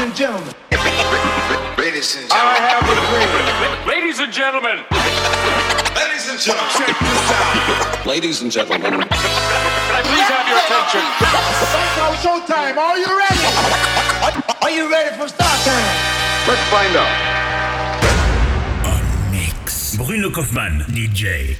and gentlemen. Ladies and I gentlemen. have a dream. Ladies and gentlemen, Ladies and gentlemen. Check this out. Ladies and gentlemen, can I please have your attention? Now showtime. Are you ready? Are you ready for start time? Let's find out. Mix. Bruno Kauffmann, DJ.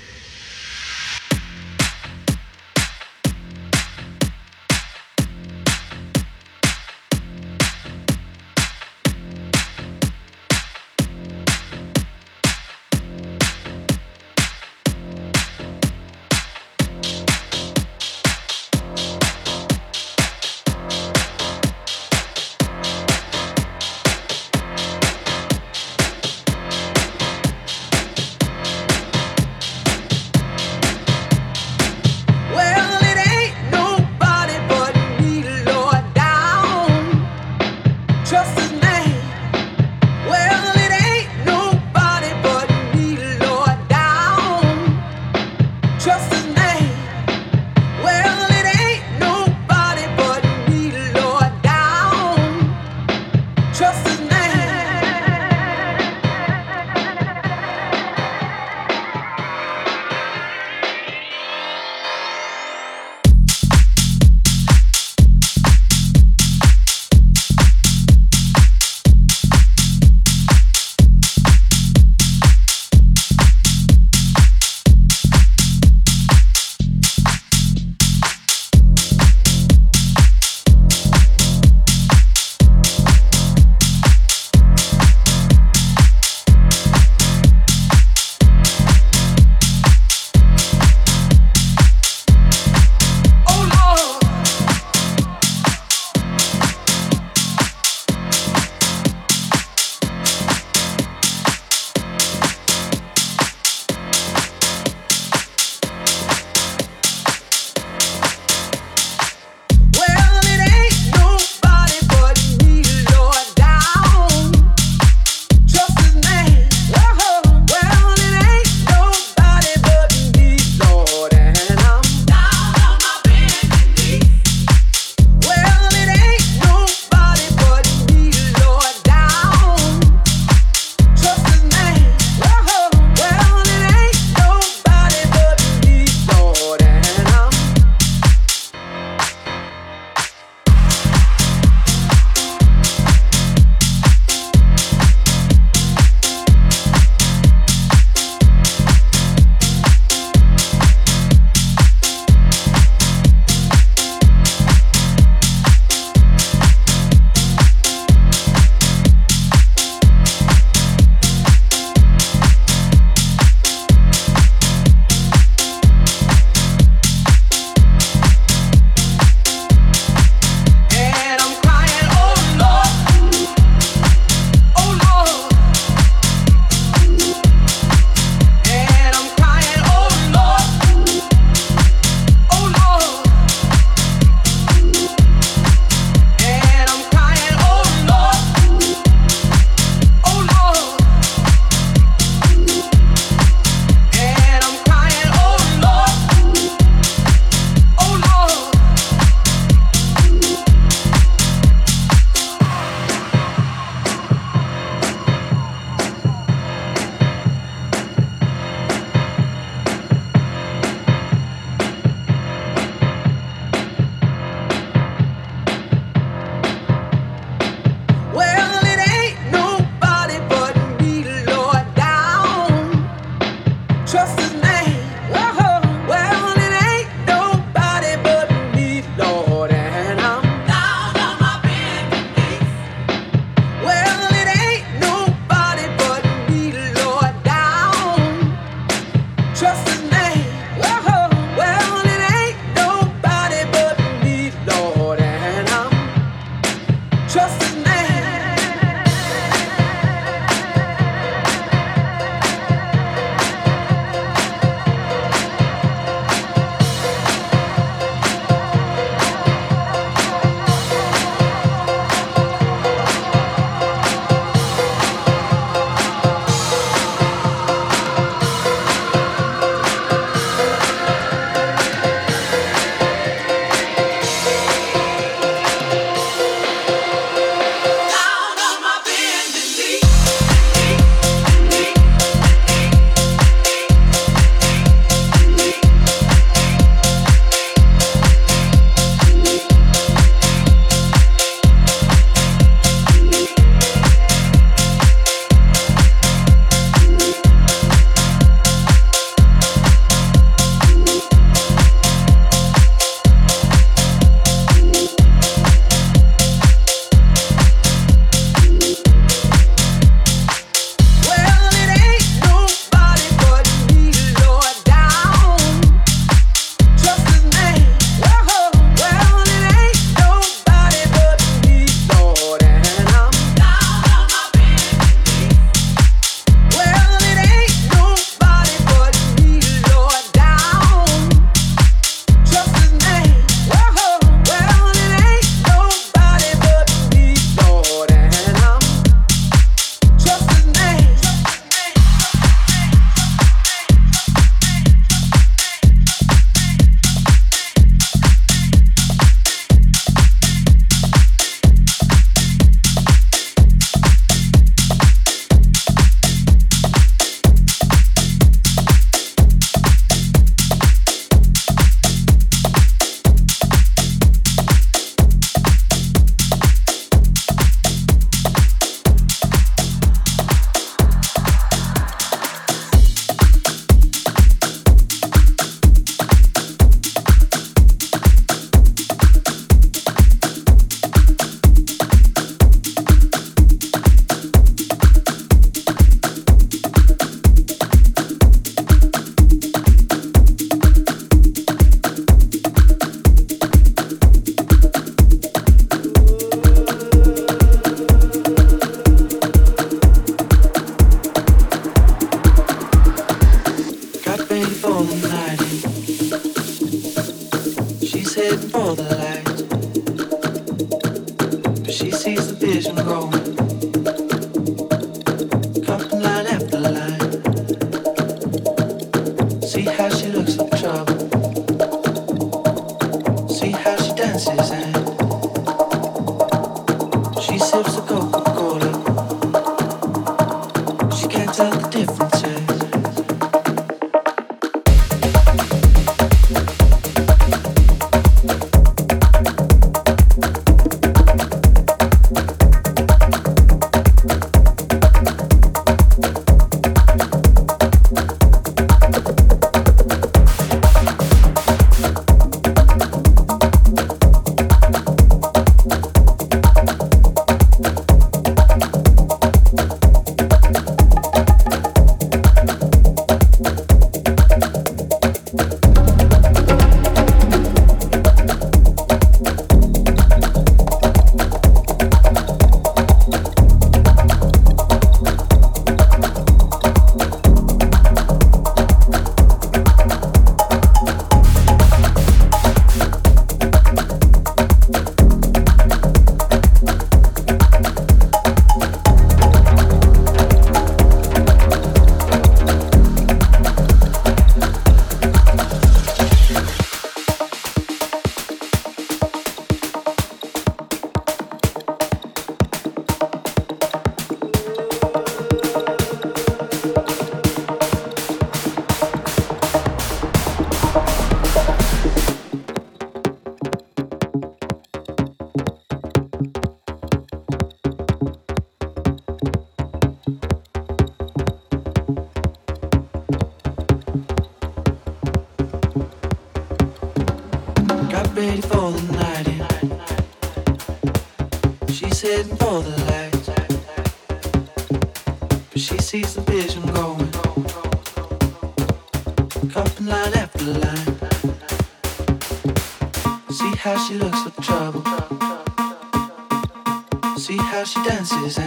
chances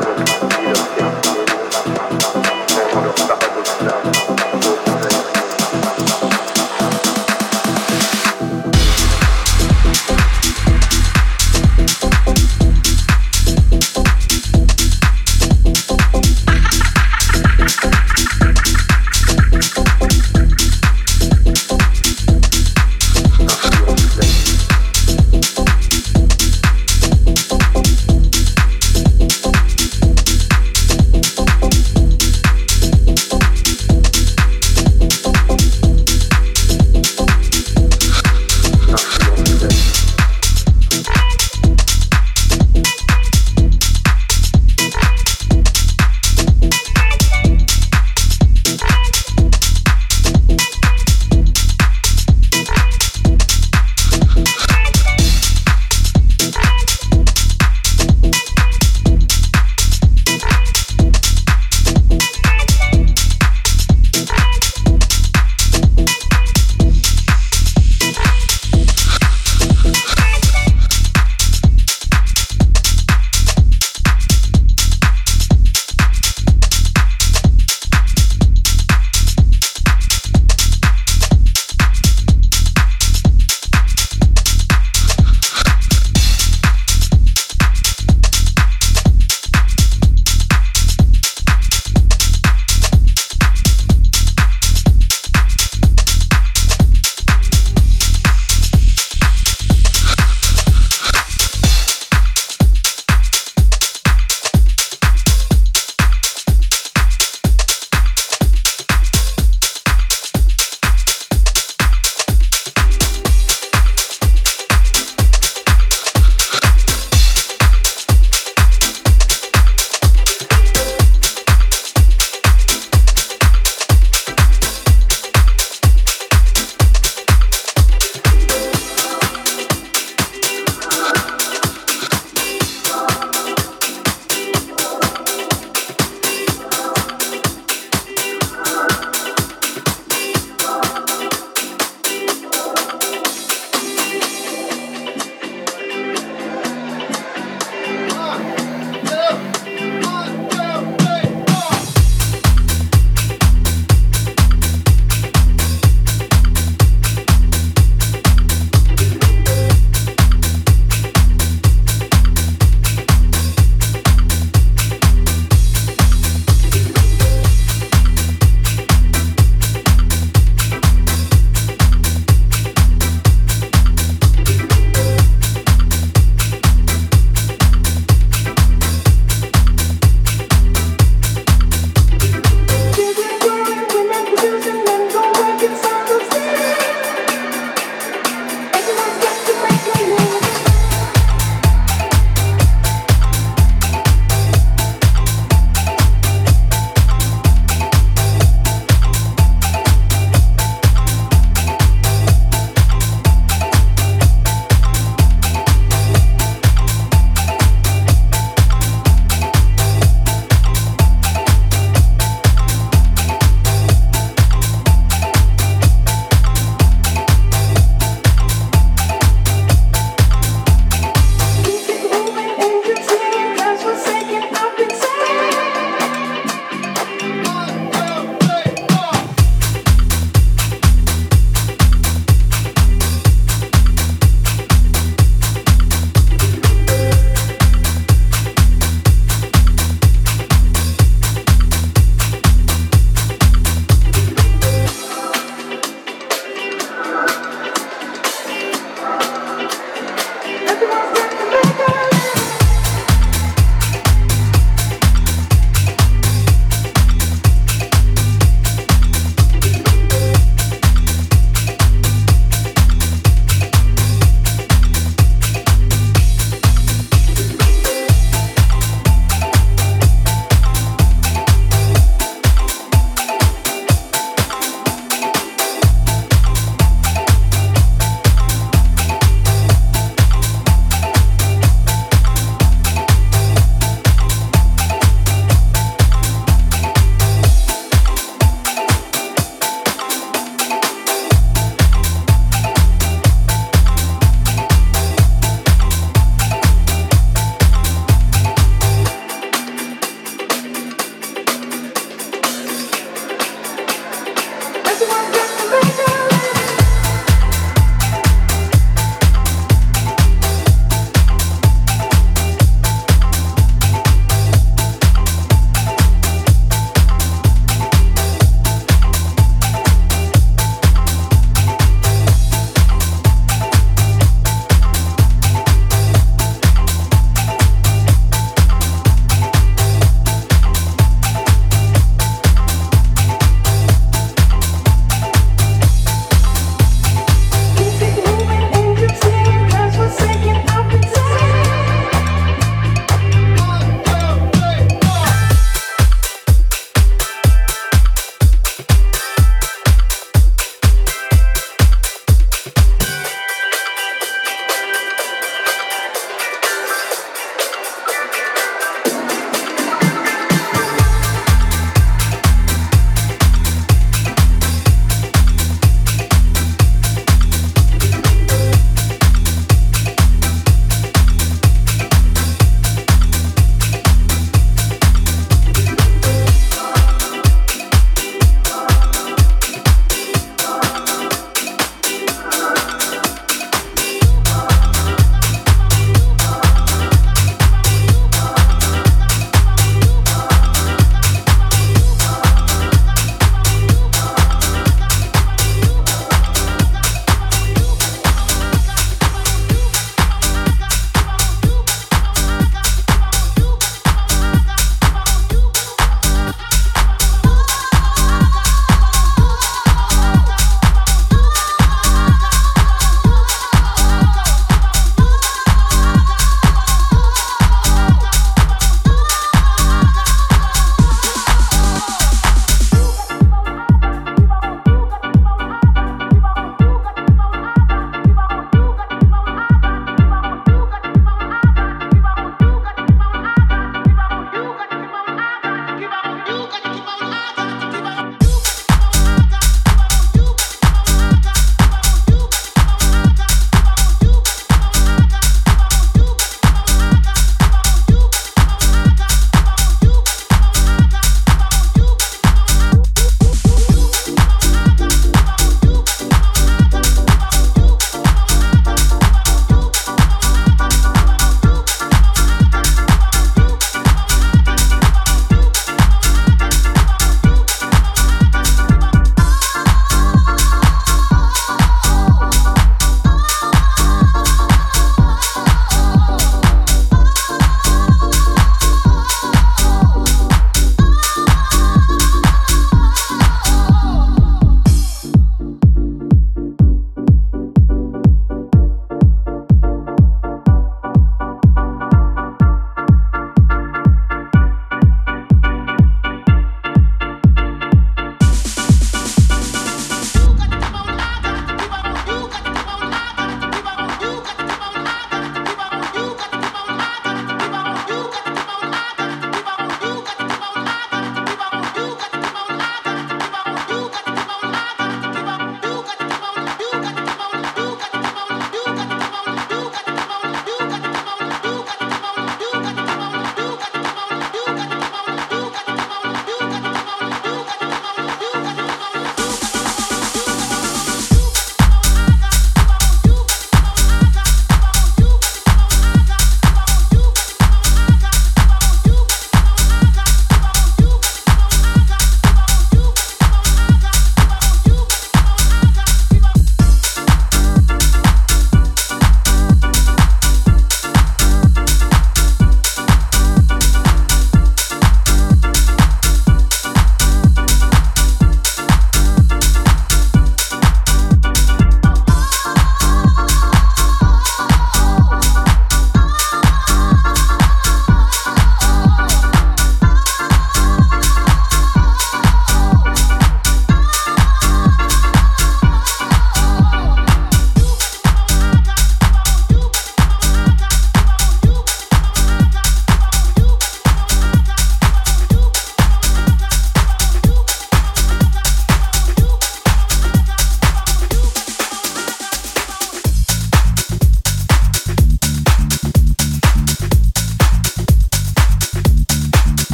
nuevo.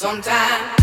Sometimes